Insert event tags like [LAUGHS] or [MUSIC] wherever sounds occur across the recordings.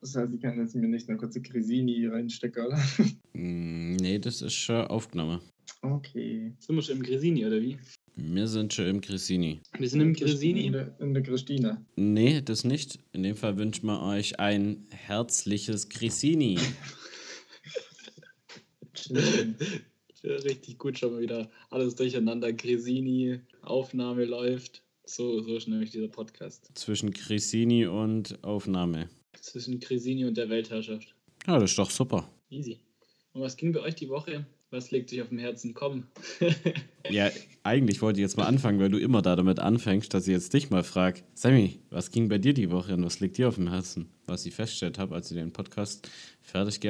Das heißt, ich kann jetzt mir nicht eine kurze Cresini reinstecken, oder? [LAUGHS] Mm, nee, das ist schon aufgenommen. Okay. Sind wir schon im Gresini, oder wie? Wir sind schon im Cresini. Wir sind im In Gresini. der, in der Christina. Nee, das nicht. In dem Fall wünschen wir euch ein herzliches Cresini. [LAUGHS] Schön. Ja, richtig gut, schon mal wieder alles durcheinander. Gresini, Aufnahme läuft. So, so ist nämlich dieser Podcast. Zwischen Cresini und Aufnahme. Zwischen Gresini und der Weltherrschaft. Ja, das ist doch super. Easy. Und was ging bei euch die Woche? Was legt sich auf dem Herzen? Komm. [LAUGHS] Ja, eigentlich wollte ich jetzt mal anfangen, weil du immer da damit anfängst, dass ich jetzt dich mal frage. Sammy, was ging bei dir die Woche und was liegt dir auf dem Herzen? Was ich festgestellt habe, als ich den Podcast fertig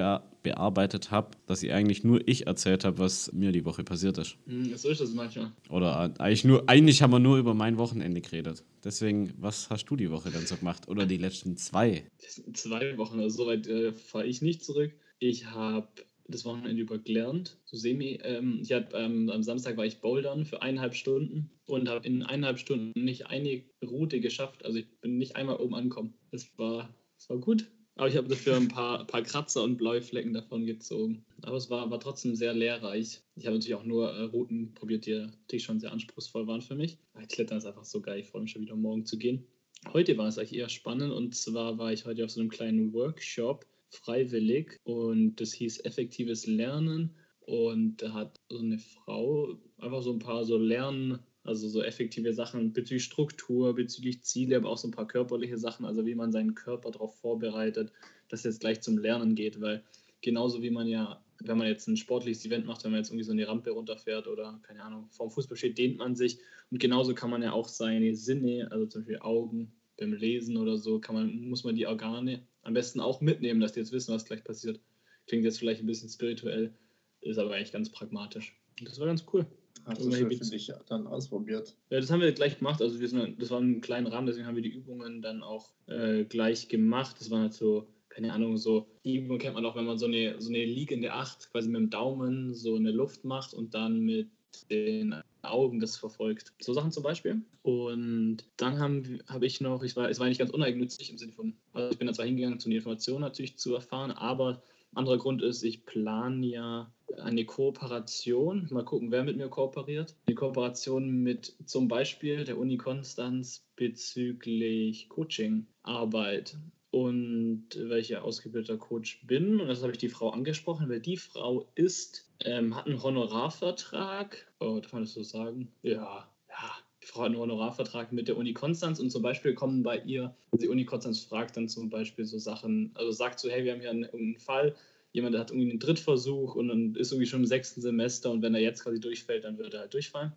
bearbeitet habe, dass ich eigentlich nur ich erzählt habe, was mir die Woche passiert ist. Hm, so ist das manchmal. Oder eigentlich nur, eigentlich haben wir nur über mein Wochenende geredet. Deswegen, was hast du die Woche dann so gemacht? Oder die letzten zwei? Zwei Wochen, also soweit äh, fahre ich nicht zurück. Ich habe das Wochenende über gelernt, so semi. Ähm, ich hab, ähm, am Samstag war ich bouldern für eineinhalb Stunden und habe in eineinhalb Stunden nicht eine Route geschafft. Also ich bin nicht einmal oben angekommen. Das war, das war gut. Aber ich habe dafür ein paar, [LAUGHS] paar Kratzer und blaue Flecken davon gezogen. Aber es war, war trotzdem sehr lehrreich. Ich habe natürlich auch nur äh, Routen probiert, die natürlich schon sehr anspruchsvoll waren für mich. Aber Klettern ist einfach so geil. Ich freue mich schon wieder morgen zu gehen. Heute war es eigentlich eher spannend und zwar war ich heute auf so einem kleinen Workshop freiwillig und das hieß effektives Lernen und da hat so eine Frau einfach so ein paar so Lernen, also so effektive Sachen bezüglich Struktur, bezüglich Ziele, aber auch so ein paar körperliche Sachen, also wie man seinen Körper darauf vorbereitet, dass jetzt gleich zum Lernen geht, weil genauso wie man ja, wenn man jetzt ein sportliches Event macht, wenn man jetzt irgendwie so eine Rampe runterfährt oder keine Ahnung, vorm Fußball steht, dehnt man sich und genauso kann man ja auch seine Sinne, also zum Beispiel Augen, beim Lesen oder so, kann man, muss man die Organe am besten auch mitnehmen, dass die jetzt wissen, was gleich passiert. Klingt jetzt vielleicht ein bisschen spirituell, ist aber eigentlich ganz pragmatisch. Und das war ganz cool. Hast du schon für dich dann ausprobiert? Ja, das haben wir gleich gemacht. Also wir sind, das war ein kleiner Rahmen, deswegen haben wir die Übungen dann auch äh, gleich gemacht. Das waren halt so, keine Ahnung, so, die Übung kennt man auch, wenn man so eine, so eine liegende Acht quasi mit dem Daumen so in der Luft macht und dann mit den Augen das verfolgt. So Sachen zum Beispiel. Und dann habe hab ich noch, ich war, es war eigentlich ganz uneigennützig im Sinne von, also ich bin da zwar hingegangen, um die Information natürlich zu erfahren, aber anderer Grund ist, ich plane ja eine Kooperation. Mal gucken, wer mit mir kooperiert. Eine Kooperation mit zum Beispiel der Uni Konstanz bezüglich Coachingarbeit und welcher ausgebildeter Coach bin. Und das habe ich die Frau angesprochen, weil die Frau ist, ähm, hat einen Honorarvertrag. Oh, darf man das so sagen? Ja, ja. Die Frau hat einen Honorarvertrag mit der Uni Konstanz und zum Beispiel kommen bei ihr, die Uni Konstanz fragt dann zum Beispiel so Sachen, also sagt so, hey, wir haben hier einen, einen Fall, jemand hat irgendwie einen Drittversuch und dann ist irgendwie schon im sechsten Semester und wenn er jetzt quasi durchfällt, dann wird er halt durchfallen.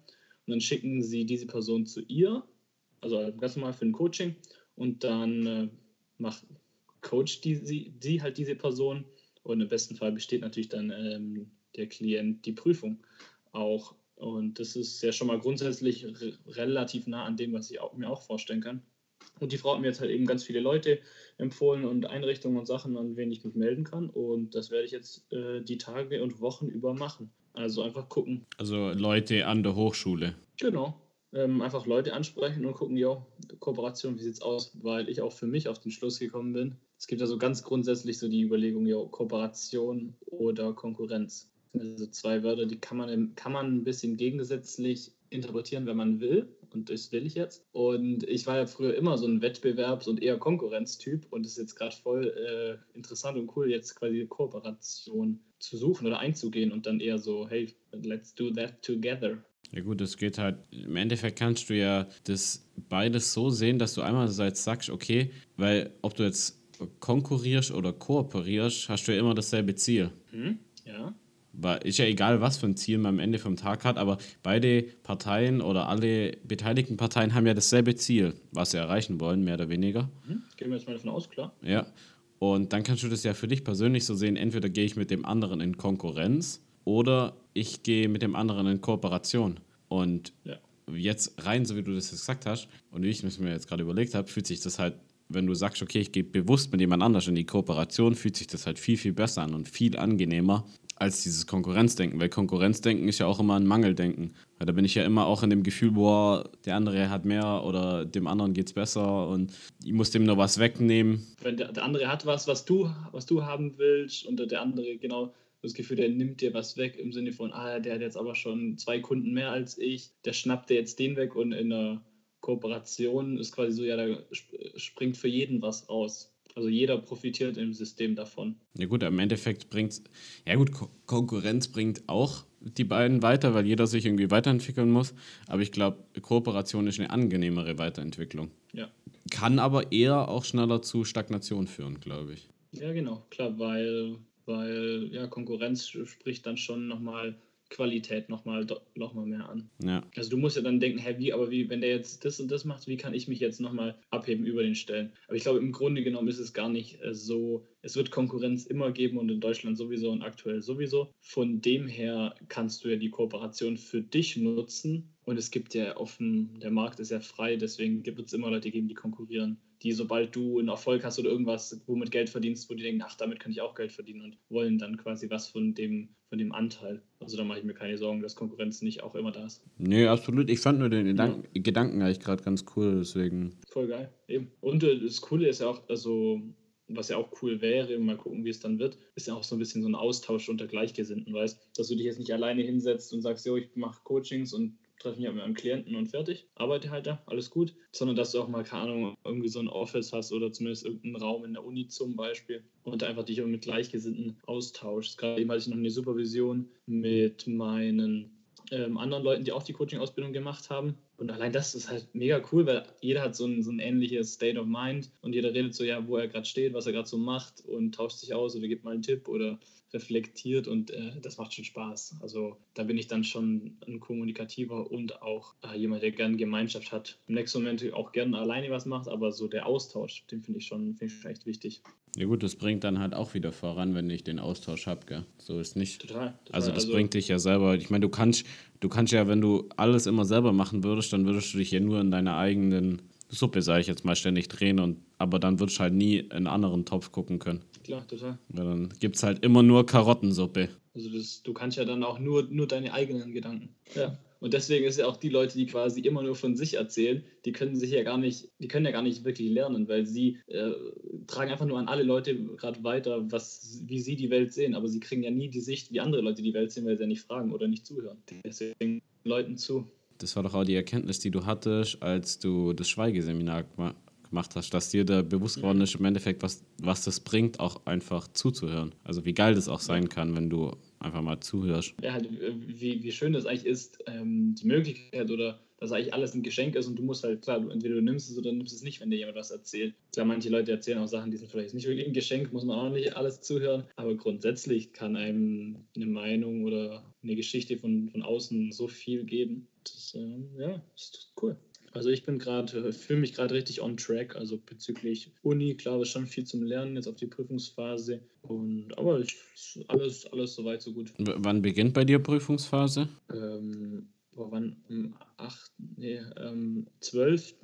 Und dann schicken sie diese Person zu ihr, also ganz normal für ein Coaching und dann äh, macht, coacht die, sie, die halt diese Person und im besten Fall besteht natürlich dann ähm, der Klient die Prüfung auch. Und das ist ja schon mal grundsätzlich re relativ nah an dem, was ich auch, mir auch vorstellen kann. Und die Frau hat mir jetzt halt eben ganz viele Leute empfohlen und Einrichtungen und Sachen, an wen ich mich melden kann. Und das werde ich jetzt äh, die Tage und Wochen über machen. Also einfach gucken. Also Leute an der Hochschule. Genau. Ähm, einfach Leute ansprechen und gucken, ja, Kooperation, wie sieht's aus? Weil ich auch für mich auf den Schluss gekommen bin. Es gibt ja so ganz grundsätzlich so die Überlegung, ja, Kooperation oder Konkurrenz. Also zwei Wörter, die kann man, kann man ein bisschen gegensätzlich interpretieren, wenn man will. Und das will ich jetzt. Und ich war ja früher immer so ein Wettbewerbs- und eher Konkurrenztyp. Und es ist jetzt gerade voll äh, interessant und cool, jetzt quasi Kooperation zu suchen oder einzugehen und dann eher so, hey, let's do that together. Ja gut, es geht halt, im Endeffekt kannst du ja das beides so sehen, dass du einerseits sagst, okay, weil ob du jetzt konkurrierst oder kooperierst, hast du ja immer dasselbe Ziel. Hm? Ja. Weil ist ja egal, was für ein Ziel man am Ende vom Tag hat, aber beide Parteien oder alle beteiligten Parteien haben ja dasselbe Ziel, was sie erreichen wollen, mehr oder weniger. Hm? Gehen wir jetzt mal davon aus, klar. Ja. Und dann kannst du das ja für dich persönlich so sehen, entweder gehe ich mit dem anderen in Konkurrenz oder ich gehe mit dem anderen in Kooperation. Und Ja. jetzt rein, so wie du das jetzt gesagt hast, und wie ich es mir jetzt gerade überlegt habe, fühlt sich das halt, wenn du sagst, okay, ich gehe bewusst mit jemand anders in die Kooperation, fühlt sich das halt viel, viel besser an und viel angenehmer, als dieses Konkurrenzdenken, weil Konkurrenzdenken ist ja auch immer ein Mangeldenken. Weil da bin ich ja immer auch in dem Gefühl, boah, der andere hat mehr oder dem anderen geht es besser und ich muss dem nur was wegnehmen. Wenn der, der andere hat was, was du, was du haben willst und der andere genau das Gefühl, der nimmt dir was weg im Sinne von, ah, der hat jetzt aber schon zwei Kunden mehr als ich, der schnappt dir jetzt den weg und in der Kooperation ist quasi so, ja, da springt für jeden was raus. Also jeder profitiert im System davon. Ja gut, im Endeffekt bringt ja gut, Ko Konkurrenz bringt auch die beiden weiter, weil jeder sich irgendwie weiterentwickeln muss. Aber ich glaube, Kooperation ist eine angenehmere Weiterentwicklung. Ja. Kann aber eher auch schneller zu Stagnation führen, glaube ich. Ja, genau, klar, weil, weil ja, Konkurrenz spricht dann schon nochmal Qualität nochmal noch mal mehr an. Ja. Also du musst ja dann denken, hey, wie, aber wie, wenn der jetzt das und das macht, wie kann ich mich jetzt nochmal abheben über den Stellen? Aber ich glaube, im Grunde genommen ist es gar nicht äh, so, es wird Konkurrenz immer geben und in Deutschland sowieso und aktuell sowieso. Von dem her kannst du ja die Kooperation für dich nutzen und es gibt ja offen, der Markt ist ja frei, deswegen wird es immer Leute geben, die konkurrieren die, sobald du einen Erfolg hast oder irgendwas, womit Geld verdienst, wo die denken, ach, damit kann ich auch Geld verdienen und wollen dann quasi was von dem, von dem Anteil. Also da mache ich mir keine Sorgen, dass Konkurrenz nicht auch immer da ist. Nee, absolut. Ich fand nur den Gedanken, ja. Gedanken eigentlich gerade ganz cool, deswegen. Voll geil, eben. Und äh, das Coole ist ja auch, also was ja auch cool wäre, mal gucken, wie es dann wird, ist ja auch so ein bisschen so ein Austausch unter Gleichgesinnten, weißt, dass du dich jetzt nicht alleine hinsetzt und sagst, jo, ich mache Coachings und treffe mich mit meinem Klienten und fertig, arbeite halt da, alles gut, sondern dass du auch mal, keine Ahnung, irgendwie so ein Office hast oder zumindest irgendeinen Raum in der Uni zum Beispiel und einfach dich mit Gleichgesinnten austauschst. Gerade eben hatte ich noch eine Supervision mit meinen ähm, anderen Leuten, die auch die Coaching-Ausbildung gemacht haben. Und allein das ist halt mega cool, weil jeder hat so ein, so ein ähnliches State of Mind und jeder redet so, ja, wo er gerade steht, was er gerade so macht und tauscht sich aus oder gibt mal einen Tipp oder reflektiert und äh, das macht schon Spaß. Also da bin ich dann schon ein kommunikativer und auch äh, jemand, der gerne Gemeinschaft hat. Im nächsten Moment auch gerne alleine was macht, aber so der Austausch, den finde ich, schon, find ich schon echt wichtig. Ja gut, das bringt dann halt auch wieder voran, wenn ich den Austausch habe, gell? So ist nicht. Total. total. Also das also, bringt dich ja selber. Ich meine, du kannst, du kannst ja, wenn du alles immer selber machen würdest, dann würdest du dich ja nur in deiner eigenen Suppe, sage ich jetzt mal, ständig drehen und aber dann würdest du halt nie in einen anderen Topf gucken können. Klar, total. Weil dann gibt es halt immer nur Karottensuppe. Also das, du kannst ja dann auch nur, nur deine eigenen Gedanken. Ja. Und deswegen ist ja auch die Leute, die quasi immer nur von sich erzählen, die können sich ja gar nicht, die können ja gar nicht wirklich lernen, weil sie äh, tragen einfach nur an alle Leute gerade weiter, was, wie sie die Welt sehen, aber sie kriegen ja nie die Sicht, wie andere Leute die Welt sehen, weil sie ja nicht fragen oder nicht zuhören. Deswegen Leuten zu. Das war doch auch die Erkenntnis, die du hattest, als du das Schweigeseminar gemacht hast, dass dir da bewusst geworden ist, im Endeffekt, was, was das bringt, auch einfach zuzuhören. Also wie geil das auch sein kann, wenn du einfach mal zuhörst. Ja, halt, wie, wie schön das eigentlich ist, ähm, die Möglichkeit oder dass eigentlich alles ein Geschenk ist und du musst halt, klar, du, entweder du nimmst es oder du nimmst es nicht, wenn dir jemand was erzählt. Klar, manche Leute erzählen auch Sachen, die sind vielleicht nicht wirklich ein Geschenk, muss man auch nicht alles zuhören, aber grundsätzlich kann einem eine Meinung oder eine Geschichte von, von außen so viel geben. Das, äh, ja, das ist cool. Also ich bin gerade, fühle mich gerade richtig on track, also bezüglich Uni, klar, ist schon viel zum Lernen jetzt auf die Prüfungsphase. Und aber ich, alles, alles soweit so gut. W wann beginnt bei dir Prüfungsphase? Ähm, boah, wann? Am 8., nee, ähm, 12.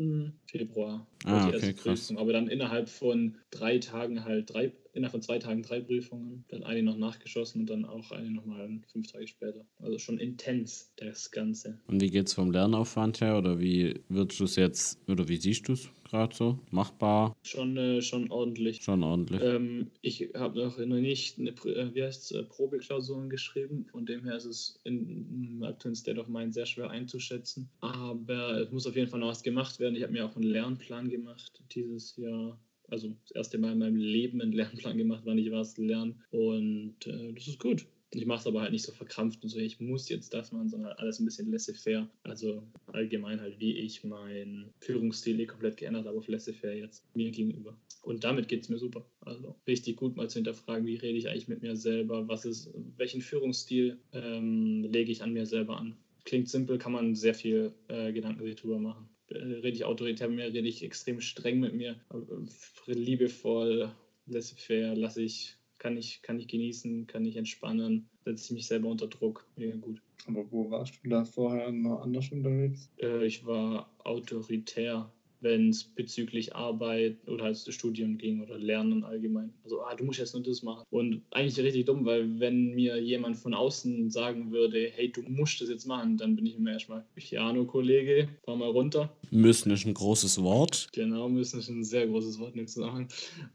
Februar. Ah, okay, krass. Aber dann innerhalb von drei Tagen halt drei innerhalb von zwei Tagen drei Prüfungen, dann eine noch nachgeschossen und dann auch eine nochmal fünf Tage später. Also schon intens, das Ganze. Und wie geht es vom Lernaufwand her oder wie würdest du es jetzt, oder wie siehst du es gerade so? Machbar? Schon, äh, schon ordentlich. Schon ordentlich. Ähm, ich habe noch nicht eine, äh, wie heißt äh, Probeklausuren geschrieben, von dem her ist es im aktuellen State of Mind sehr schwer einzuschätzen. Aber es muss auf jeden Fall noch was gemacht werden. Ich habe mir auch einen Lernplan gemacht dieses Jahr also das erste Mal in meinem Leben einen Lernplan gemacht, wann ich was lerne. Und äh, das ist gut. Ich mache es aber halt nicht so verkrampft und so, ich muss jetzt das machen, sondern alles ein bisschen laissez-faire. Also allgemein halt, wie ich meinen Führungsstil eh komplett geändert habe auf laissez-faire jetzt mir gegenüber. Und damit geht es mir super. Also richtig gut mal zu hinterfragen, wie rede ich eigentlich mit mir selber, was ist, welchen Führungsstil ähm, lege ich an mir selber an. Klingt simpel, kann man sehr viel äh, Gedanken drüber machen. Äh, rede ich autoritär mit mir, rede ich extrem streng mit mir, äh, liebevoll, laissez-faire, lasse ich, kann ich, kann ich genießen, kann ich entspannen, setze ich mich selber unter Druck. Ja, gut. Aber wo warst du da vorher noch anders unterwegs? Äh, ich war autoritär wenn es bezüglich Arbeit oder halt Studium ging oder Lernen allgemein. Also, ah, du musst jetzt nur das machen. Und eigentlich richtig dumm, weil wenn mir jemand von außen sagen würde, hey, du musst das jetzt machen, dann bin ich immer erstmal, Piano, Kollege, fahr mal runter. Müssen ist ein großes Wort. Genau, müssen ist ein sehr großes Wort in dem Zusammenhang.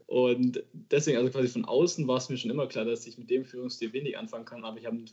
Und deswegen, also quasi von außen war es mir schon immer klar, dass ich mit dem Führungsstil wenig anfangen kann, aber ich habe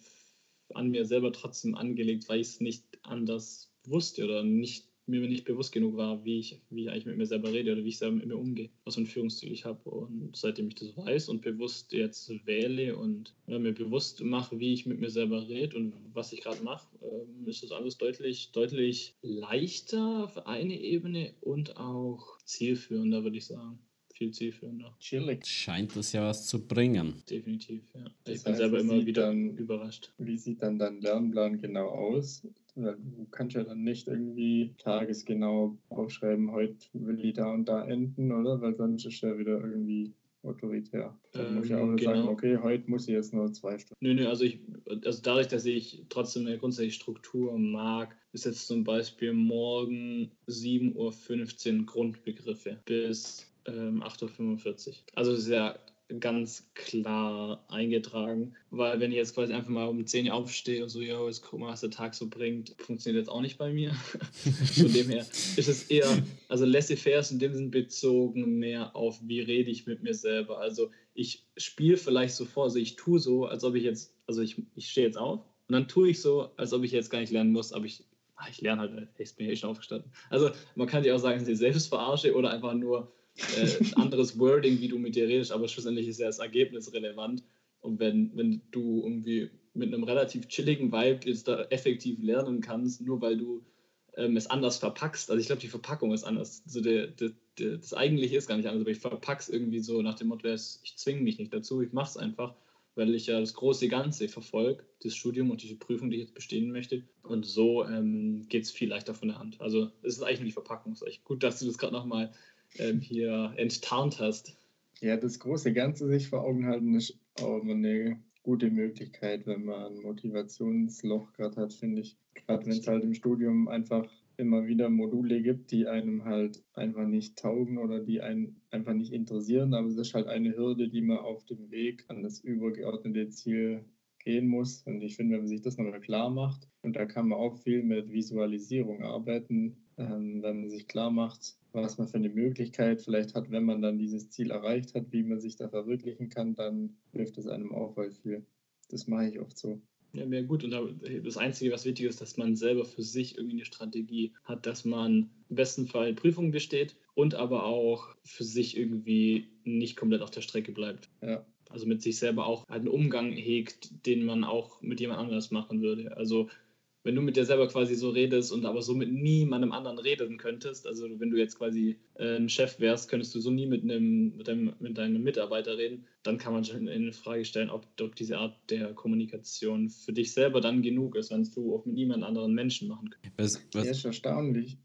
an mir selber trotzdem angelegt, weil ich es nicht anders wusste oder nicht mir nicht bewusst genug war, wie ich, wie ich eigentlich mit mir selber rede oder wie ich selber mit mir umgehe, was für ein Führungsstil ich habe. Und seitdem ich das weiß und bewusst jetzt wähle und ja, mir bewusst mache, wie ich mit mir selber rede und was ich gerade mache, äh, ist das alles deutlich, deutlich leichter auf eine Ebene und auch zielführender, würde ich sagen viel zielführender. Chillig. Scheint das ja was zu bringen. Definitiv, ja. Das ich bin heißt, selber immer wieder dann- überrascht. Wie sieht dann dein Lernplan genau aus? Du kannst ja dann nicht irgendwie tagesgenau aufschreiben, heute will ich da und da enden, oder? Weil sonst ist ja wieder irgendwie autoritär. Dann muss ich Ähm, auch sagen, genau. okay, heute muss ich jetzt nur zwei Stunden. Nö, nö, also ich, also dadurch, dass ich trotzdem eine grundsätzliche Struktur mag, ist jetzt zum Beispiel morgen 7.15 Uhr Grundbegriffe bis ähm, 8.45 Uhr. Also das ist ja ganz klar eingetragen, weil wenn ich jetzt quasi einfach mal um 10 Uhr aufstehe und so, ja, jetzt guck mal, was der Tag so bringt, funktioniert jetzt auch nicht bei mir. [LAUGHS] Von dem her ist es eher, also laissez-faire ist in dem Sinn bezogen mehr auf, wie rede ich mit mir selber. Also ich spiele vielleicht so vor, also ich tue so, als ob ich jetzt, also ich, ich stehe jetzt auf und dann tue ich so, als ob ich jetzt gar nicht lernen muss, aber ich, ah, ich lerne halt, ich bin ja eh schon aufgestanden. Also man kann dir auch sagen, dass ich selbst verarsche oder einfach nur äh, anderes Wording, wie du mit dir redest, aber schlussendlich ist ja das Ergebnis relevant. Und wenn, wenn du irgendwie mit einem relativ chilligen Vibe jetzt da effektiv lernen kannst, nur weil du ähm, es anders verpackst, also ich glaube, die Verpackung ist anders. Also der, der, der, das eigentliche ist gar nicht anders, aber ich verpack's irgendwie so nach dem Motto, ich zwinge mich nicht dazu, ich mache es einfach, weil ich ja das große Ganze verfolge, das Studium und diese Prüfung, die ich jetzt bestehen möchte. Und so ähm, geht es viel leichter von der Hand. Also es ist eigentlich nur die Verpackung. Es ist gut, dass du das gerade nochmal ähm, hier enttarnt hast. Ja, das große Ganze sich vor Augen halten ist auch immer eine gute Möglichkeit, wenn man ein Motivationsloch gerade hat, finde ich. Gerade wenn es halt im Studium einfach immer wieder Module gibt, die einem halt einfach nicht taugen oder die einen einfach nicht interessieren, aber es ist halt eine Hürde, die man auf dem Weg an das übergeordnete Ziel gehen muss. Und ich finde, wenn man sich das nochmal klar macht, und da kann man auch viel mit Visualisierung arbeiten, ähm, wenn man sich klar macht, was man für eine Möglichkeit vielleicht hat, wenn man dann dieses Ziel erreicht hat, wie man sich da verwirklichen kann, dann hilft es einem auch voll viel. Das mache ich oft so. Ja, wäre gut. Und da- das Einzige, was wichtig ist, dass man selber für sich irgendwie eine Strategie hat, dass man im besten Fall Prüfungen besteht und aber auch für sich irgendwie nicht komplett auf der Strecke bleibt. Ja, Also mit sich selber auch einen Umgang hegt, den man auch mit jemand anders machen würde. Also wenn du mit dir selber quasi so redest und aber so mit niemandem anderen reden könntest, also wenn du jetzt quasi äh, ein Chef wärst, könntest du so nie mit einem, mit deinem, mit deinem Mitarbeiter reden, dann kann man schon in Frage stellen, ob, ob diese Art der Kommunikation für dich selber dann genug ist, wenn du auch mit niemand anderen Menschen machen könntest. Was, das ist erstaunlich.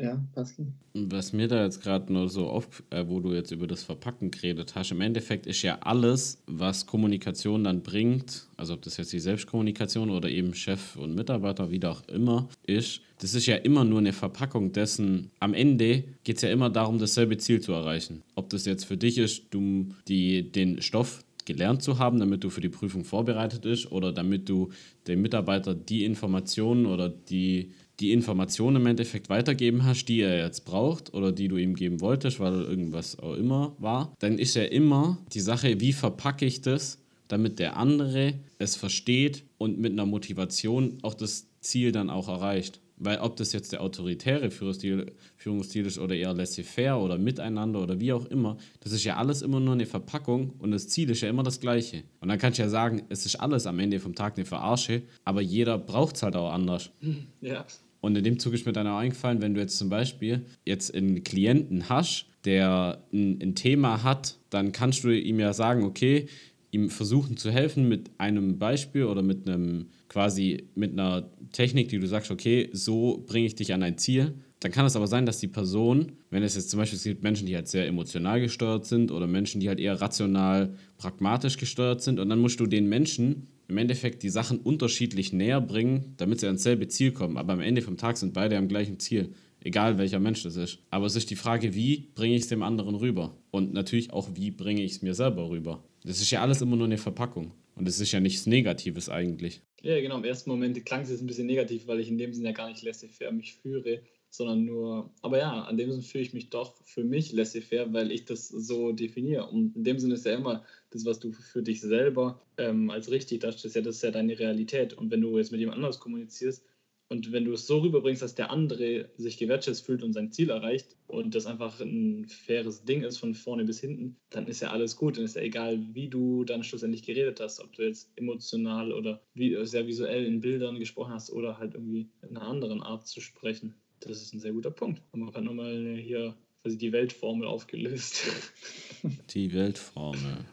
Ja, Paski? was mir da jetzt gerade nur so auf, äh, wo du jetzt über das Verpacken geredet hast, im Endeffekt ist ja alles, was Kommunikation dann bringt, also ob das jetzt die Selbstkommunikation oder eben Chef und Mitarbeiter, wie auch immer ist, das ist ja immer nur eine Verpackung dessen. Am Ende geht es ja immer darum, dasselbe Ziel zu erreichen. Ob das jetzt für dich ist, du die, den Stoff gelernt zu haben, damit du für die Prüfung vorbereitet bist oder damit du dem Mitarbeiter die Informationen oder die, die Informationen im Endeffekt weitergeben hast, die er jetzt braucht oder die du ihm geben wolltest, weil irgendwas auch immer war, dann ist ja immer die Sache, wie verpacke ich das, damit der andere es versteht und mit einer Motivation auch das Ziel dann auch erreicht. Weil ob das jetzt der autoritäre Führungsstil, Führungsstil ist oder eher laissez-faire oder miteinander oder wie auch immer, das ist ja alles immer nur eine Verpackung und das Ziel ist ja immer das gleiche. Und dann kannst du ja sagen, es ist alles am Ende vom Tag eine Verarsche, aber jeder braucht es halt auch anders. [LAUGHS] Ja. Und in dem Zug ist mir dann auch eingefallen, wenn du jetzt zum Beispiel jetzt einen Klienten hast, der ein, ein Thema hat, dann kannst du ihm ja sagen, okay, ihm versuchen zu helfen mit einem Beispiel oder mit einem quasi mit einer Technik, die du sagst, okay, so bringe ich dich an ein Ziel. Dann kann es aber sein, dass die Person, wenn es jetzt zum Beispiel es gibt Menschen, die halt sehr emotional gesteuert sind oder Menschen, die halt eher rational, pragmatisch gesteuert sind und dann musst du den Menschen im Endeffekt die Sachen unterschiedlich näher bringen, damit sie ans selbe Ziel kommen. Aber am Ende vom Tag sind beide am gleichen Ziel. Egal welcher Mensch das ist. Aber es ist die Frage, wie bringe ich es dem anderen rüber? Und natürlich auch, wie bringe ich es mir selber rüber? Das ist ja alles immer nur eine Verpackung. Und es ist ja nichts Negatives eigentlich. Ja, genau. Im ersten Moment klang es jetzt ein bisschen negativ, weil ich in dem Sinne ja gar nicht laissez-faire mich führe, sondern nur, aber ja, an dem Sinne fühle ich mich doch für mich laissez-faire, weil ich das so definiere. Und in dem Sinne ist ja immer das, was du für dich selber ähm, als richtig darstellst, ja, das ist ja deine Realität. Und wenn du jetzt mit jemand anders kommunizierst, und wenn du es so rüberbringst, dass der andere sich gewertschätzt fühlt und sein Ziel erreicht und das einfach ein faires Ding ist von vorne bis hinten, dann ist ja alles gut. Dann ist ja egal, wie du dann schlussendlich geredet hast, ob du jetzt emotional oder sehr visuell in Bildern gesprochen hast oder halt irgendwie in einer anderen Art zu sprechen. Das ist ein sehr guter Punkt. Und man hat nochmal hier quasi die Weltformel aufgelöst. Die Weltformel.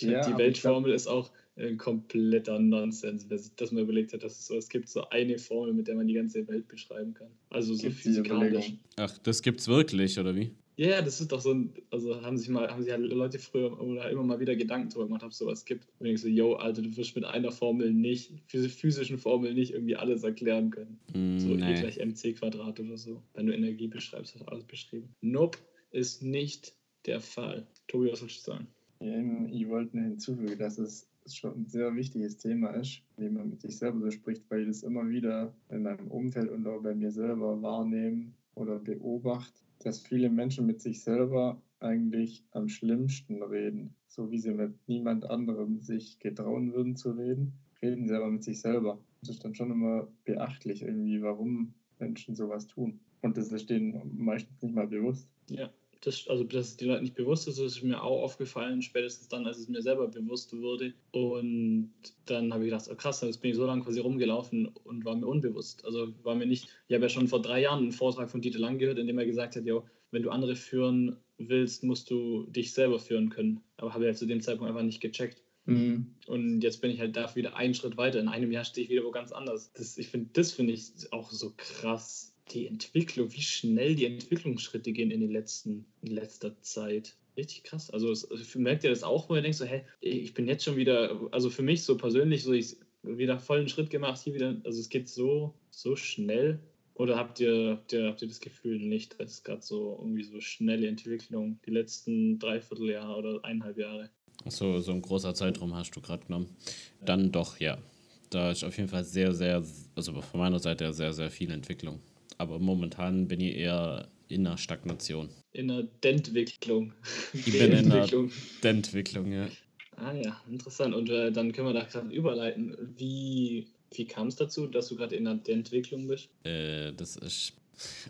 Die, ja, die Weltformel ist auch ein kompletter Nonsens, wer sich das mal überlegt hat, dass es so, es gibt so eine Formel, mit der man die ganze Welt beschreiben kann. Also so physikalisch. Ach, das gibt's wirklich, oder wie? Ja, yeah, das ist doch so ein, also haben sich mal, haben sich halt Leute früher oder immer mal wieder Gedanken darüber gemacht, ob es sowas gibt. Und ich so, yo, Alter, du wirst mit einer Formel nicht, physischen Formel nicht irgendwie alles erklären können. Mm, so nee. E gleich mc Quadrat oder so. Wenn du Energie beschreibst, hast du alles beschrieben. Nope, ist nicht der Fall. Tobi, was willst du sagen? Ich wollte nur hinzufügen, dass es schon ein sehr wichtiges Thema ist, wie man mit sich selber so spricht, weil ich das immer wieder in meinem Umfeld und auch bei mir selber wahrnehme oder beobachte, dass viele Menschen mit sich selber eigentlich am schlimmsten reden, so wie sie mit niemand anderem sich getrauen würden zu reden, reden sie aber mit sich selber. Das ist dann schon immer beachtlich irgendwie, warum Menschen sowas tun. Und das ist denen meistens nicht mal bewusst. Ja das, also dass es den Leuten nicht bewusst ist, ist mir auch aufgefallen, spätestens dann, als es mir selber bewusst wurde. Und dann habe ich gedacht, oh krass, jetzt bin ich so lange quasi rumgelaufen und war mir unbewusst. Also war mir nicht, ich habe ja schon vor drei Jahren einen Vortrag von Dieter Lang gehört, in dem er gesagt hat, jo, wenn du andere führen willst, musst du dich selber führen können. Aber habe ja zu dem Zeitpunkt einfach nicht gecheckt. Mhm. Und jetzt bin ich halt da wieder einen Schritt weiter. In einem Jahr stehe ich wieder wo ganz anders. Das, ich finde, das finde ich auch so krass die Entwicklung, wie schnell die Entwicklungsschritte gehen in, den letzten, in letzter Zeit. Richtig krass. Also, es, also merkt ihr das auch, wo ihr denkt, so, hey, ich bin jetzt schon wieder, also für mich so persönlich, so ich wieder vollen Schritt gemacht, hier wieder, also es geht so, so schnell. Oder habt ihr, habt ihr, habt ihr das Gefühl nicht, dass es gerade so irgendwie so schnelle Entwicklung, die letzten Dreivierteljahr oder eineinhalb Jahre? So, so ein großer Zeitraum hast du gerade genommen. Dann doch, ja. Da ist auf jeden Fall sehr, sehr, also von meiner Seite sehr, sehr viel Entwicklung aber momentan bin ich eher in einer Stagnation. In der Dentwicklung. Ich bin in der Dentwicklung, ja. Ah ja, interessant. Und äh, dann können wir da gerade überleiten. Wie, wie kam es dazu, dass du gerade in der Dentwicklung bist? Äh, das ist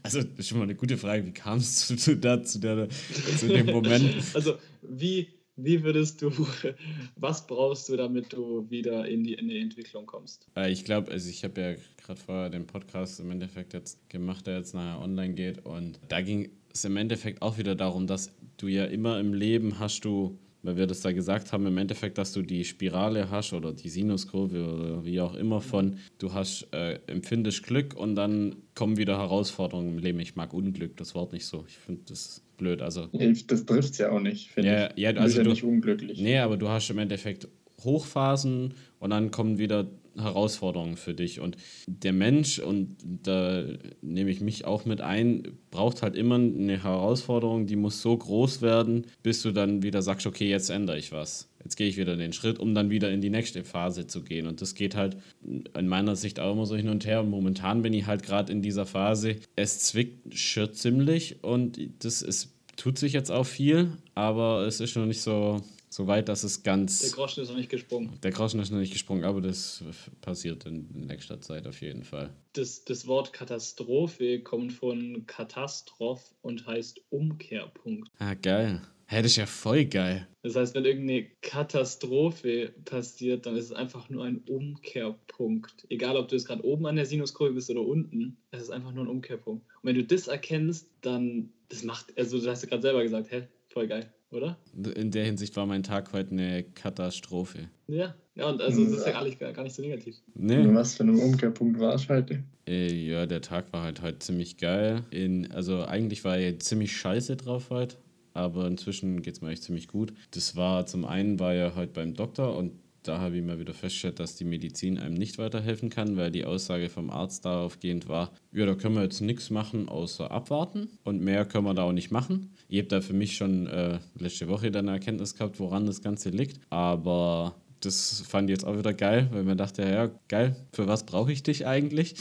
also, das ist schon mal eine gute Frage. Wie kamst du [LAUGHS] da zu, der, zu dem Moment? also, wie, wie würdest du, [LAUGHS] was brauchst du, damit du wieder in die, in die Entwicklung kommst? Äh, ich glaube, also ich habe ja gerade vorher den Podcast im Endeffekt jetzt gemacht, der jetzt nachher online geht. Und da ging es im Endeffekt auch wieder darum, dass du ja immer im Leben hast du, weil wir das da gesagt haben, im Endeffekt, dass du die Spirale hast oder die Sinuskurve oder wie auch immer von, du hast, äh, empfindest Glück und dann kommen wieder Herausforderungen im Leben. Ich mag Unglück, das Wort nicht so. Ich finde das blöd. Also, das trifft es ja auch nicht, finde ja, ich. Ja, du also ja du, nicht unglücklich. Nee, aber du hast im Endeffekt Hochphasen und dann kommen wieder Herausforderungen für dich. Und der Mensch, und da nehme ich mich auch mit ein, braucht halt immer eine Herausforderung, die muss so groß werden, bis du dann wieder sagst, okay, jetzt ändere ich was. Jetzt gehe ich wieder den Schritt, um dann wieder in die nächste Phase zu gehen. Und das geht halt in meiner Sicht auch immer so hin und her. Und momentan bin ich halt gerade in dieser Phase. Es zwickt schon ziemlich und das ist, tut sich jetzt auch viel, aber es ist noch nicht so so weit, dass es ganz. Der Groschen ist noch nicht gesprungen. Der Groschen ist noch nicht gesprungen, aber das passiert in nächster Zeit auf jeden Fall. Das, das Wort Katastrophe kommt von Katastroph und heißt Umkehrpunkt. Ah, geil. Hä, das ist ja voll geil. Das heißt, wenn irgendeine Katastrophe passiert, dann ist es einfach nur ein Umkehrpunkt. Egal, ob du jetzt gerade oben an der Sinuskurve bist oder unten, es ist einfach nur ein Umkehrpunkt. Und wenn du das erkennst, dann, das macht, also du hast ja gerade selber gesagt, hä, voll geil oder? In der Hinsicht war mein Tag heute eine Katastrophe. Ja, ja und also das ist ja gar nicht, gar nicht so negativ. Nee. Was für ein Umkehrpunkt war es heute? Äh, ja, der Tag war halt heute ziemlich geil. In, also eigentlich war er ziemlich scheiße drauf heute, aber inzwischen geht es mir echt ziemlich gut. Das war zum einen war er heute beim Doktor und da habe ich mal wieder festgestellt, dass die Medizin einem nicht weiterhelfen kann, weil die Aussage vom Arzt daraufgehend war, ja, da können wir jetzt nichts machen, außer abwarten und mehr können wir da auch nicht machen. Ich habe da für mich schon äh, letzte Woche dann eine Erkenntnis gehabt, woran das Ganze liegt, aber das fand ich jetzt auch wieder geil, weil man dachte, ja, geil, für was brauche ich dich eigentlich?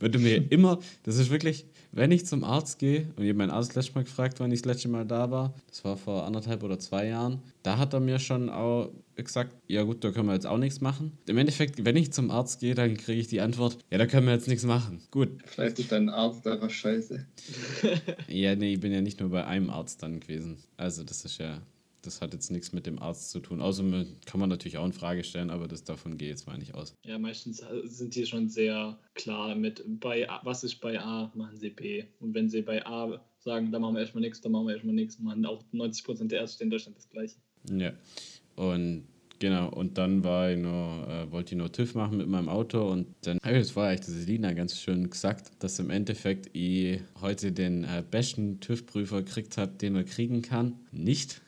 Wenn du mir [LAUGHS] immer, das ist wirklich, wenn ich zum Arzt gehe, und ich habe meinen Arzt letztes Mal gefragt, wann ich das letzte Mal da war, das war vor anderthalb oder zwei Jahren, da hat er mir schon auch gesagt, ja gut, da können wir jetzt auch nichts machen. Im Endeffekt, wenn ich zum Arzt gehe, dann kriege ich die Antwort, ja, da können wir jetzt nichts machen. Gut. Vielleicht ist dein Arzt einfach scheiße. [LAUGHS] ja, nee, ich bin ja nicht nur bei einem Arzt dann gewesen. Also das ist ja das hat jetzt nichts mit dem Arzt zu tun. Außer kann man natürlich auch in Frage stellen, aber das davon geht jetzt mal nicht aus. Ja, meistens sind die schon sehr klar mit bei A, was ist bei A, machen sie B. Und wenn sie bei A sagen, da machen wir erstmal nichts, dann machen wir erstmal nichts, machen auch 90% der Ärzte in Deutschland das gleiche. Ja. Und Genau, und dann war ich nur, äh, wollte ich nur TÜV machen mit meinem Auto und dann habe ich das vorher eigentlich Selina ganz schön gesagt, dass im Endeffekt ich heute den äh, besten TÜV-Prüfer gekriegt habe, den man kriegen kann. Nicht.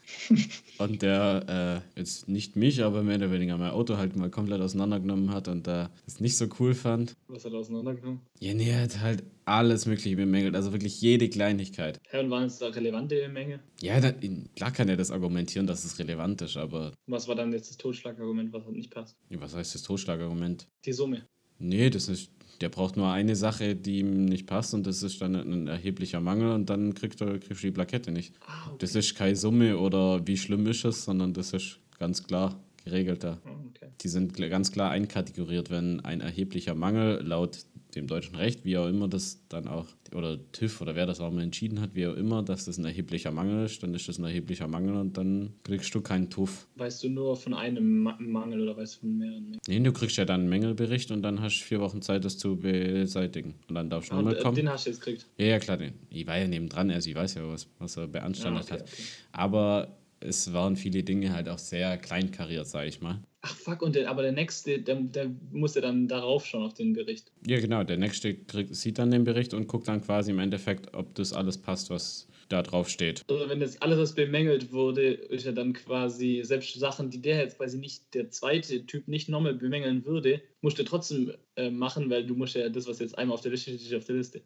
Und der äh, jetzt nicht mich, aber mehr oder weniger mein Auto halt mal komplett auseinandergenommen hat und da das nicht so cool fand. Was hat er auseinandergenommen? Ja, nee, er hat halt alles Mögliche bemängelt, also wirklich jede Kleinigkeit. Ja, und waren es da relevante Menge? Ja, da, klar kann er das argumentieren, dass es relevant ist, aber. Was war dann jetzt das Totschlagargument, was nicht passt? Ja, was heißt das Totschlagargument? Die Summe. Nee, das ist der braucht nur eine Sache, die ihm nicht passt und das ist dann ein erheblicher Mangel und dann kriegt er, kriegst du die Plakette nicht. Ah, okay. Das ist keine Summe oder wie schlimm ist es, sondern das ist ganz klar geregelt da. Ah, okay. Die sind ganz klar einkategoriert, wenn ein erheblicher Mangel laut dem deutschen Recht, wie auch immer das dann auch, oder TÜV oder wer das auch mal entschieden hat, wie auch immer, dass das ein erheblicher Mangel ist, dann ist das ein erheblicher Mangel und dann kriegst du keinen TÜV. Weißt du nur von einem Mangel oder weißt du von mehreren? Nee, du kriegst ja dann einen Mängelbericht und dann hast du vier Wochen Zeit, das zu beseitigen. Und dann darfst du nochmal kommen. Den hast du jetzt gekriegt? Ja, ja, klar, den. Ich war ja nebendran, also ich weiß ja, was, was er beanstandet ah, okay, hat. Okay. Aber es waren viele Dinge halt auch sehr kleinkariert, sag ich mal. Ach fuck, und der, aber der nächste, der, der muss ja dann darauf schauen auf den Bericht. Ja, genau, der nächste kriegt, sieht dann den Bericht und guckt dann quasi im Endeffekt, ob das alles passt, was da drauf steht. Also wenn das alles, was bemängelt wurde, ist ja dann quasi, selbst Sachen, die der jetzt quasi nicht, der zweite Typ nicht nochmal bemängeln würde, musst du trotzdem äh, machen, weil du musst ja das, was jetzt einmal auf der Liste steht, auf der Liste.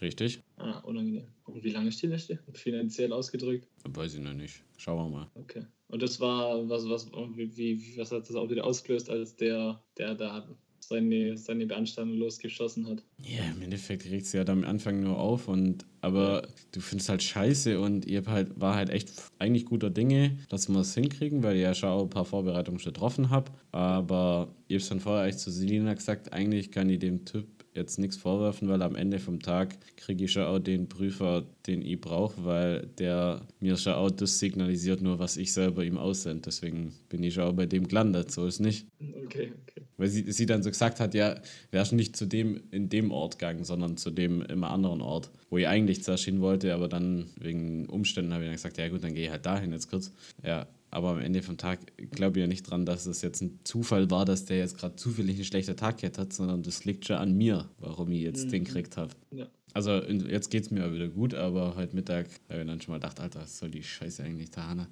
Richtig. Ah, unangenehm. Und wie lange ist die Liste? Finanziell ausgedrückt? Weiß ich noch nicht. Schauen wir mal. Okay. Und das war, was, was, wie, was hat das auch wieder ausgelöst, als der, der da seine, seine Beanstandung losgeschossen hat? Ja, im Endeffekt regt sie ja am Anfang nur auf und aber du findest halt scheiße und ihr halt, war halt echt eigentlich guter Dinge, dass wir es hinkriegen, weil ich ja schon auch ein paar Vorbereitungen schon getroffen habe. Aber ich habe dann vorher echt zu Selina gesagt, eigentlich kann ich dem Typ jetzt nichts vorwerfen, weil am Ende vom Tag kriege ich schon auch den Prüfer, den ich brauche, weil der mir schon auch das signalisiert, nur was ich selber ihm aussende. Deswegen bin ich schon auch bei dem gelandet, so ist nicht. Okay, okay. Weil sie, sie dann so gesagt hat, ja, wärst nicht zu dem in dem Ort gegangen, sondern zu dem immer anderen Ort, wo ich eigentlich zuerst hin wollte, aber dann wegen Umständen habe ich dann gesagt, ja gut, dann gehe ich halt dahin jetzt kurz. Ja, aber am Ende vom Tag glaube ich ja nicht dran, dass es jetzt ein Zufall war, dass der jetzt gerade zufällig einen schlechten Tag gehabt hat, sondern das liegt schon an mir, warum ich jetzt mhm. den gekriegt habe. Ja. Also jetzt geht es mir wieder gut, aber heute Mittag habe ich dann schon mal gedacht, Alter, was soll die Scheiße eigentlich da, [LAUGHS] Hanna?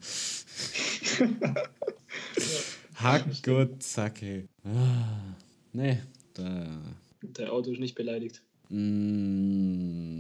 Hack gut, zacke. Ah, nee, da. Der Auto ist nicht beleidigt. Mm,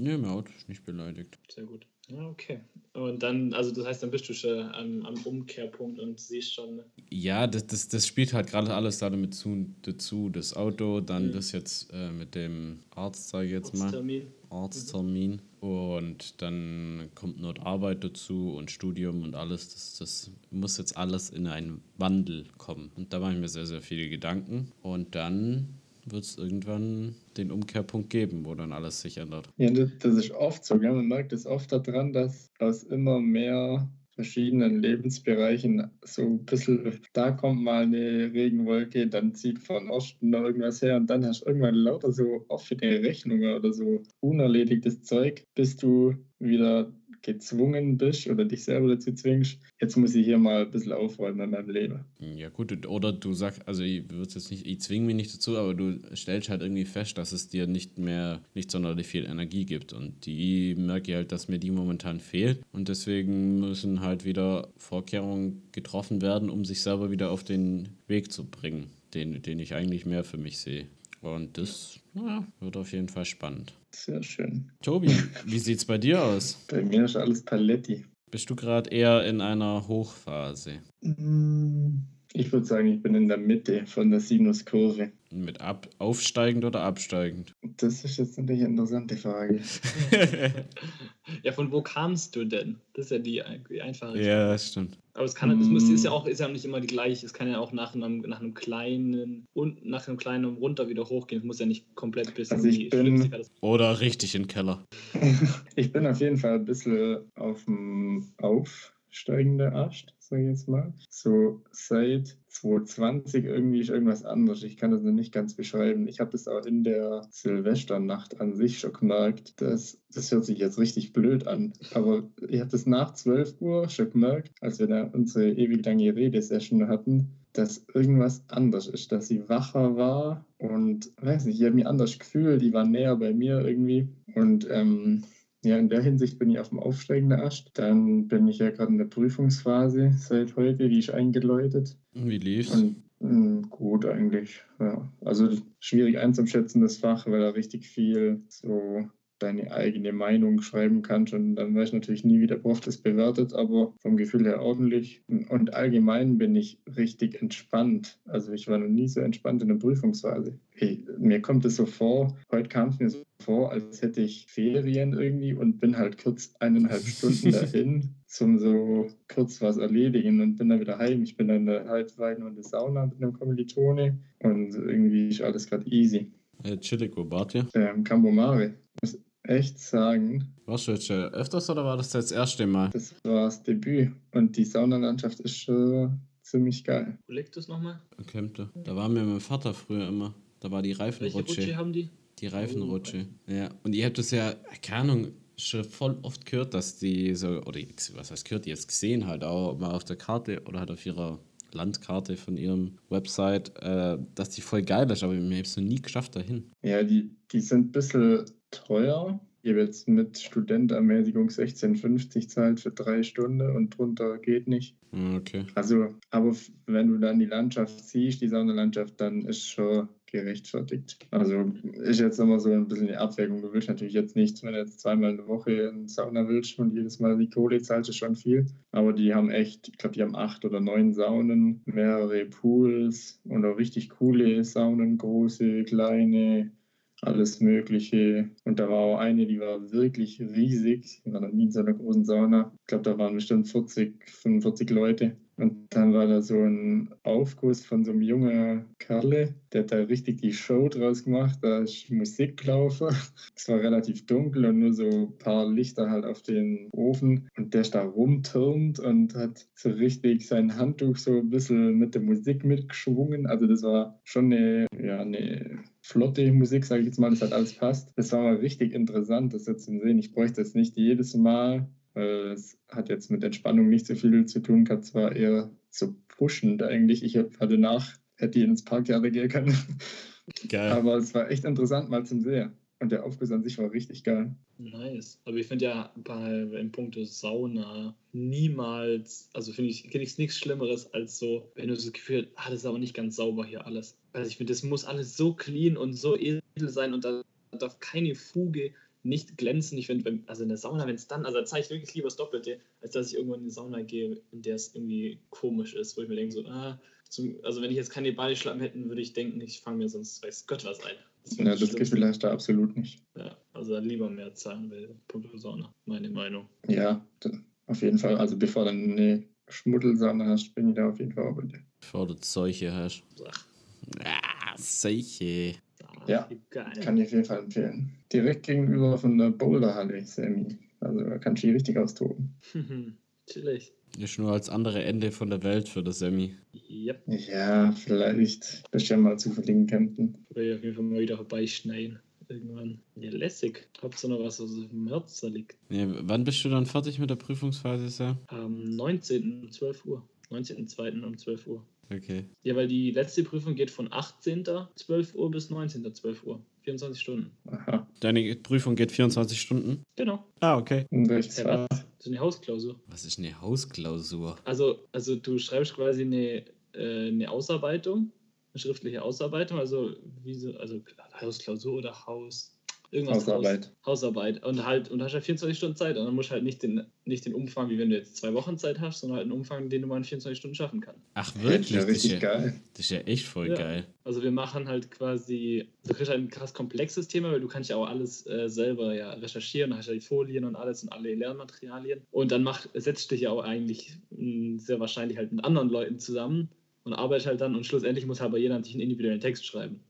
nee, mein Auto ist nicht beleidigt. Sehr gut. Ja, okay. Und dann, also das heißt, dann bist du schon am, am Umkehrpunkt und siehst schon. Ja, das, das, das spielt halt gerade alles damit zu, dazu. Das Auto, dann mhm. das jetzt äh, mit dem Arzt, sage ich jetzt Arzttermin. mal. Arzttermin. Mhm. Und dann kommt noch Arbeit dazu und Studium und alles. Das, das muss jetzt alles in einen Wandel kommen. Und da mache ich mir sehr, sehr viele Gedanken. Und dann wird es irgendwann den Umkehrpunkt geben, wo dann alles sich ändert. Ja, das, das ist oft so. Gell? Man merkt es oft daran, dass aus immer mehr verschiedenen Lebensbereichen so ein bisschen, da kommt mal eine Regenwolke, dann zieht von Osten noch irgendwas her und dann hast du irgendwann lauter so offene Rechnungen oder so unerledigtes Zeug, bis du wieder gezwungen bist oder dich selber dazu zwingst, jetzt muss ich hier mal ein bisschen aufräumen in meinem Leben. Ja, gut, oder du sagst, also ich würde jetzt nicht, ich zwinge mich nicht dazu, aber du stellst halt irgendwie fest, dass es dir nicht mehr, nicht sonderlich viel Energie gibt. Und die merke ich halt, dass mir die momentan fehlt. Und deswegen müssen halt wieder Vorkehrungen getroffen werden, um sich selber wieder auf den Weg zu bringen, den, den ich eigentlich mehr für mich sehe. Und das ja, wird auf jeden Fall spannend. Sehr schön. Tobi, wie sieht's bei dir aus? Bei mir ist alles Paletti. Bist du gerade eher in einer Hochphase? Mm, Ich würde sagen, ich bin in der Mitte von der Sinuskurve. Mit ab aufsteigend oder absteigend? Das ist jetzt natürlich eine interessante Frage. [LAUGHS] Ja, von wo kamst du denn? Das ist ja die, die einfache Frage. ja, das stimmt. Aber es kann, es muss, ist ja auch, ist ja nicht immer die gleiche. Es kann ja auch nach einem, nach einem kleinen und nach einem kleinen runter wieder hochgehen. Es muss ja nicht komplett bis Also ich die bin-. Oder richtig in den Keller. [LAUGHS] Ich bin auf jeden Fall ein bisschen auf dem aufsteigenden Ast, sage ich jetzt mal. So seit 2020 irgendwie ist irgendwas anderes. Ich kann das noch nicht ganz beschreiben. Ich habe das auch in der Silvesternacht an sich schon gemerkt. Dass, das hört sich jetzt richtig blöd an. Aber ich habe das nach 12 Uhr schon gemerkt, als wir da unsere ewig lange Redesession hatten, dass irgendwas anders ist, dass sie wacher war und weiß nicht, ich habe mich anders gefühlt, die war näher bei mir irgendwie. Und ähm, ja, in der Hinsicht bin ich auf dem aufsteigenden Ast. Dann bin ich ja gerade in der Prüfungsphase seit heute, die ist eingeläutet. Wie lief's? Und mh, gut eigentlich. Ja. Also schwierig einzuschätzen, das Fach, weil da richtig viel so deine eigene Meinung schreiben kannst und dann weiß ich natürlich nie, wie der Prof das bewertet, aber vom Gefühl her ordentlich. Und allgemein bin ich richtig entspannt. Also ich war noch nie so entspannt in der Prüfungsphase. Hey, mir kommt es so vor, heute kam es mir so vor, als hätte ich Ferien irgendwie und bin halt kurz eineinhalb [LAUGHS] Stunden dahin zum so kurz was erledigen und bin dann wieder heim. Ich bin dann halt weiter in der Sauna mit einem Kommilitone und irgendwie ist alles gerade easy. Äh, chillig, wo wart ihr? Ähm, Cambomare, echt sagen, Warst du jetzt schon öfters oder war das das erste Mal? das war das Debüt und die Saunalandschaft ist schon ziemlich geil. Wo liegt das nochmal? Kempte. Da waren wir mit dem Vater früher immer. Da war die Welche Rutsche Reifenrutsche. haben die? Die Reifenrutsche. Ja. Und ihr habt das ja, keine Ahnung, schon voll oft gehört, dass die so, oder was heißt gehört, jetzt gesehen halt auch mal auf der Karte oder halt auf ihrer Landkarte von ihrem Website, äh, dass die voll geil ist, aber mir habe es noch nie geschafft dahin. Ja, die, die sind ein bisschen teuer. Ich habe jetzt mit Studentermäßigung 16,50 zahlt für drei Stunden und drunter geht nicht. Ah, Okay. Also, aber wenn du dann die Landschaft siehst, die Saunalandschaft, dann ist schon gerechtfertigt. Also ist jetzt immer so ein bisschen die Abwägung. Du willst natürlich jetzt nicht, wenn du jetzt zweimal in der Woche in Sauna willst und jedes Mal die Kohle zahlst, ist schon viel. Aber die haben echt, ich glaube, die haben acht oder neun Saunen, mehrere Pools und auch richtig coole Saunen, große, kleine, alles Mögliche. Und da war auch eine, die war wirklich riesig. Ich war noch nie in so einer großen Sauna. Ich glaube, da waren bestimmt 40, 45 Leute. Und dann war da so ein Aufguss von so einem jungen Kerle, der hat da richtig die Show draus gemacht. Da ist Musik gelaufen. [LAUGHS] Es war relativ dunkel und nur so ein paar Lichter halt auf den Ofen. Und der ist da rumturnt und hat so richtig sein Handtuch so ein bisschen mit der Musik mitgeschwungen. Also das war schon eine, ja, eine flotte Musik, sage ich jetzt mal, das hat alles passt. Das war mal richtig interessant, das jetzt zu sehen. Ich bräuchte das nicht jedes Mal, weil es hat jetzt mit Entspannung nicht so viel zu tun gehabt. Es war eher so pushend eigentlich. Ich hatte nach, hätte ich ins Parkjahre gehen können. Geil. [LAUGHS] Aber es war echt interessant mal zum Sehen. Und der Aufguss an sich war richtig geil. Nice. Aber ich finde ja bei im Punkto Sauna niemals, also finde ich, kenne ich nichts Schlimmeres als so, wenn du das Gefühl hast, ah, das ist aber nicht ganz sauber hier alles. Also ich finde, das muss alles so clean und so edel sein und da darf keine Fuge nicht glänzen. Ich finde, wenn- also in der Sauna, wenn es dann, also da zeige ich wirklich lieber das Doppelte, als dass ich irgendwo in die Sauna gehe, in der es irgendwie komisch ist, wo ich mir denke, so, ah, zum, also wenn ich jetzt keine Badeschlappen hätten, würde ich denken, ich fange mir sonst weiß Gott was ein. Das Ja, das. Gefühl hast du absolut nicht. Ja, also dann lieber mehr zahlen will, Punkto Sauna, meine Meinung. Ja, auf jeden Fall. Also bevor du eine Schmuddelsauna hast, bin ich da auf jeden Fall auch bei dir. Bevor du solche hast. Ach, Ah, solche. Ja, geil. Kann ich auf jeden Fall empfehlen. Direkt gegenüber von der Boulderhalle, Sammy. Also da kannst du dich richtig austoben. [LAUGHS] Chillig. Ist nur als andere Ende von der Welt für das Semi. Yep. Ja, vielleicht bist du ja mal zu verlinken Kempten. Würde ich auf jeden Fall mal wieder vorbeischneiden. irgendwann. Ja, lässig. Hauptsache noch was aus dem Herzen liegt. Ja, wann bist du dann fertig mit der Prüfungsphase, Sam? Am 19. um 12 Uhr. 19.02. um 12 Uhr. Okay. Ja, weil die letzte Prüfung geht von 18. 12 Uhr bis 19. 12 Uhr. 24 Stunden. Aha. Deine Prüfung geht 24 Stunden? Genau. Ah, okay. Fach? Das ist eine Hausklausur. Was ist eine Hausklausur? Also, also du schreibst quasi eine, äh, eine Ausarbeitung, eine schriftliche Ausarbeitung, also wie so, also Hausklausur oder Haus. Irgendwas Hausarbeit. Haus, Hausarbeit. Und halt, und hast ja 24 Stunden Zeit und dann musst du halt nicht den, nicht den Umfang, wie wenn du jetzt zwei Wochen Zeit hast, sondern halt einen Umfang, den du mal in 24 Stunden schaffen kannst. Ach, wirklich? ja Das ist ja, geil. das ist ja echt voll Ja. geil. Also wir machen halt quasi, du kriegst halt ein krass komplexes Thema, weil du kannst ja auch alles äh, selber ja recherchieren, hast ja die Folien und alles und alle Lernmaterialien. Und dann mach, setzt dich ja auch eigentlich mh, sehr wahrscheinlich halt mit anderen Leuten zusammen und arbeitest halt dann und schlussendlich muss halt bei jeder sich einen individuellen Text schreiben.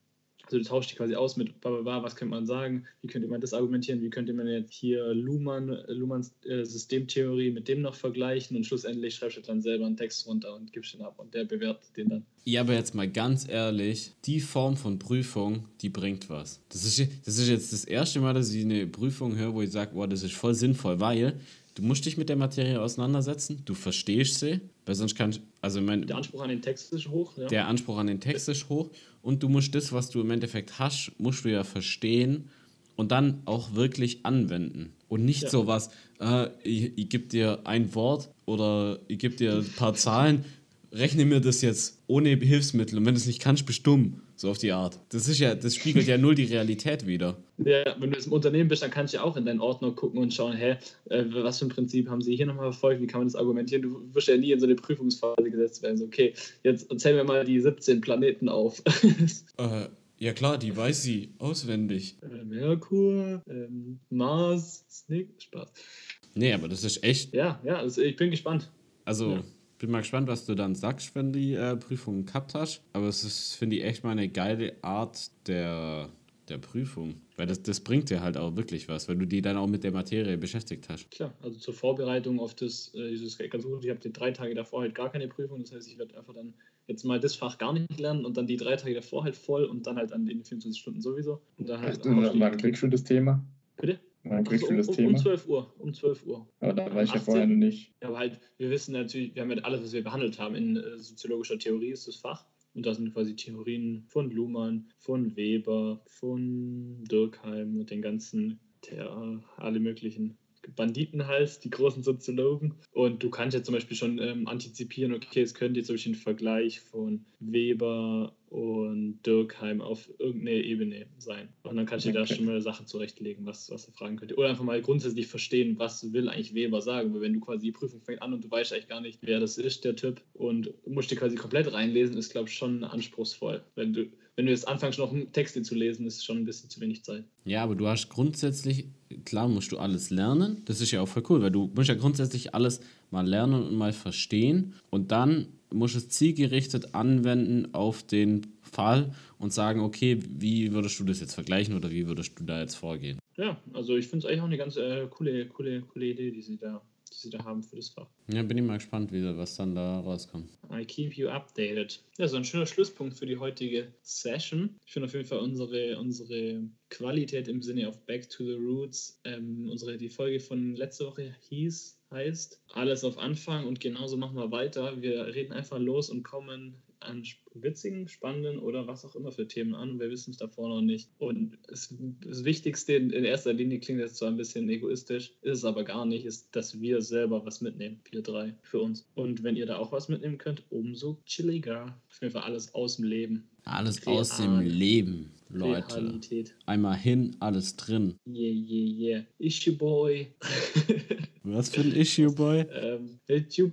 Also du tauschst dich quasi aus mit, bla, was könnte man sagen, wie könnte man das argumentieren, wie könnte man jetzt hier Luhmann, äh, Luhmanns äh, Systemtheorie mit dem noch vergleichen und schlussendlich schreibst du dann selber einen Text runter und gibst den ab und der bewertet den dann. Ja, aber jetzt mal ganz ehrlich, die Form von Prüfung, die bringt was. Das ist, das ist jetzt das erste Mal, dass ich eine Prüfung höre, wo ich sage, boah, das ist voll sinnvoll, weil du musst dich mit der Materie auseinandersetzen, du verstehst sie, weil sonst kannst also mein, Der Anspruch an den Text ist hoch. Ja. der Anspruch an den Text ist hoch und du musst das, was du im Endeffekt hast, musst du ja verstehen und dann auch wirklich anwenden. Und nicht Ja. so was, äh, ich, ich gebe dir ein Wort oder ich gebe dir ein paar Zahlen, rechne mir das jetzt ohne Hilfsmittel und wenn du es nicht kannst, bist du dumm. So auf die Art. Das ist ja, das spiegelt ja null die Realität wieder. Ja, wenn du jetzt im Unternehmen bist, dann kannst du ja auch in deinen Ordner gucken und schauen, hä, äh, was für ein Prinzip haben sie hier nochmal verfolgt, wie kann man das argumentieren? Du wirst ja nie in so eine Prüfungsphase gesetzt werden. So, okay, jetzt zählen wir mal die 17 Planeten auf. [LAUGHS] Äh, ja klar, die weiß sie auswendig. Äh, Merkur, ähm, Mars, Snick, Spaß. Nee, aber das ist echt Ja, ja, also ich bin gespannt. Also, Ja. Bin mal gespannt, was du dann sagst, wenn die äh, Prüfung gehabt hast. Aber es ist, finde ich, echt mal eine geile Art der, der Prüfung. Weil das, das bringt dir halt auch wirklich was, weil du die dann auch mit der Materie beschäftigt hast. Klar, also zur Vorbereitung auf das, äh, dieses ganz gut. Ich habe die drei Tage davor halt gar keine Prüfung, das heißt, ich werde einfach dann jetzt mal das Fach gar nicht lernen und dann die drei Tage davor halt voll und dann halt an den 24 Stunden sowieso. Und dann halt du, wann kriegst du das Thema? Bitte? Wann kriegst Also um, das um, um Thema? 12 Uhr. Um 12 Uhr. Aber da war ich ja 18. vorher noch nicht. Ja, aber halt, wir wissen natürlich, wir haben ja alles, was wir behandelt haben. In äh, soziologischer Theorie ist das Fach. Und da sind quasi Theorien von Luhmann, von Weber, von Durkheim und den ganzen, der, alle möglichen Banditenhals, die großen Soziologen. Und du kannst jetzt zum Beispiel schon ähm, antizipieren, okay, es könnte jetzt zum Beispiel ein Vergleich von Weber und Durkheim auf irgendeine Ebene sein. Und dann kannst du dir da Okay. schon mal Sachen zurechtlegen, was, was er fragen könnte. Oder einfach mal grundsätzlich verstehen, was will eigentlich Weber sagen. Weil wenn du quasi die Prüfung fängt an und du weißt eigentlich gar nicht, wer das ist, der Typ, und musst dir quasi komplett reinlesen, ist, glaube ich, schon anspruchsvoll. Wenn du, wenn du jetzt anfängst, noch Texte zu lesen, ist schon ein bisschen zu wenig Zeit. Ja, aber du hast grundsätzlich, klar musst du alles lernen. Das ist ja auch voll cool, weil du musst ja grundsätzlich alles mal lernen und mal verstehen. Und dann musst du es zielgerichtet anwenden auf den Fall und sagen, okay, wie würdest du das jetzt vergleichen oder wie würdest du da jetzt vorgehen? Ja, also ich finde es eigentlich auch eine ganz äh, coole, coole, coole Idee, die sie, da, die sie da haben für das Fach. Ja, bin ich mal gespannt, wie, was dann da rauskommt. I keep you updated. Ja, so ein schöner Schlusspunkt für die heutige Session. Ich finde auf jeden Fall unsere, unsere Qualität im Sinne auf Back to the Roots. Ähm, unsere, die Folge von letzter Woche hieß, heißt Alles auf Anfang und genauso machen wir weiter. Wir reden einfach los und kommen an witzigen, spannenden oder was auch immer für Themen an. Wir wissen es davor noch nicht. Und es, das Wichtigste in, in erster Linie klingt jetzt zwar ein bisschen egoistisch, ist es aber gar nicht, ist, dass wir selber was mitnehmen. Wir drei für uns. Und wenn ihr da auch was mitnehmen könnt, umso chilliger. Auf jeden Fall alles aus dem Leben. Alles Real. aus dem Leben, Leute. Realität. Einmal hin, alles drin. Yeah, yeah, yeah. Issue Boy. [LAUGHS] Was für ein Issue, Boy? ähm, you.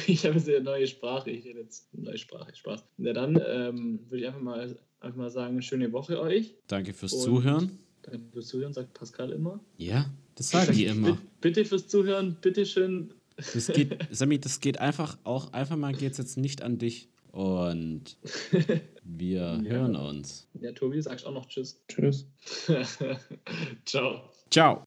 [LAUGHS] Ich habe jetzt eine neue Sprache. Ich rede jetzt eine neue Sprache. Spaß. Na dann ähm, würde ich einfach mal, einfach mal sagen, schöne Woche euch. Danke fürs Und- Zuhören. Danke fürs Zuhören, sagt Pascal immer. Ja, das sagen die immer. Bitte, fürs Zuhören, bitteschön. Das geht, [LAUGHS] Sammy, das geht einfach auch, einfach mal geht's jetzt nicht an dich. Und wir [LAUGHS] hören uns. Ja, Tobi, sagst auch noch Tschüss. Tschüss. Ciao. Ciao.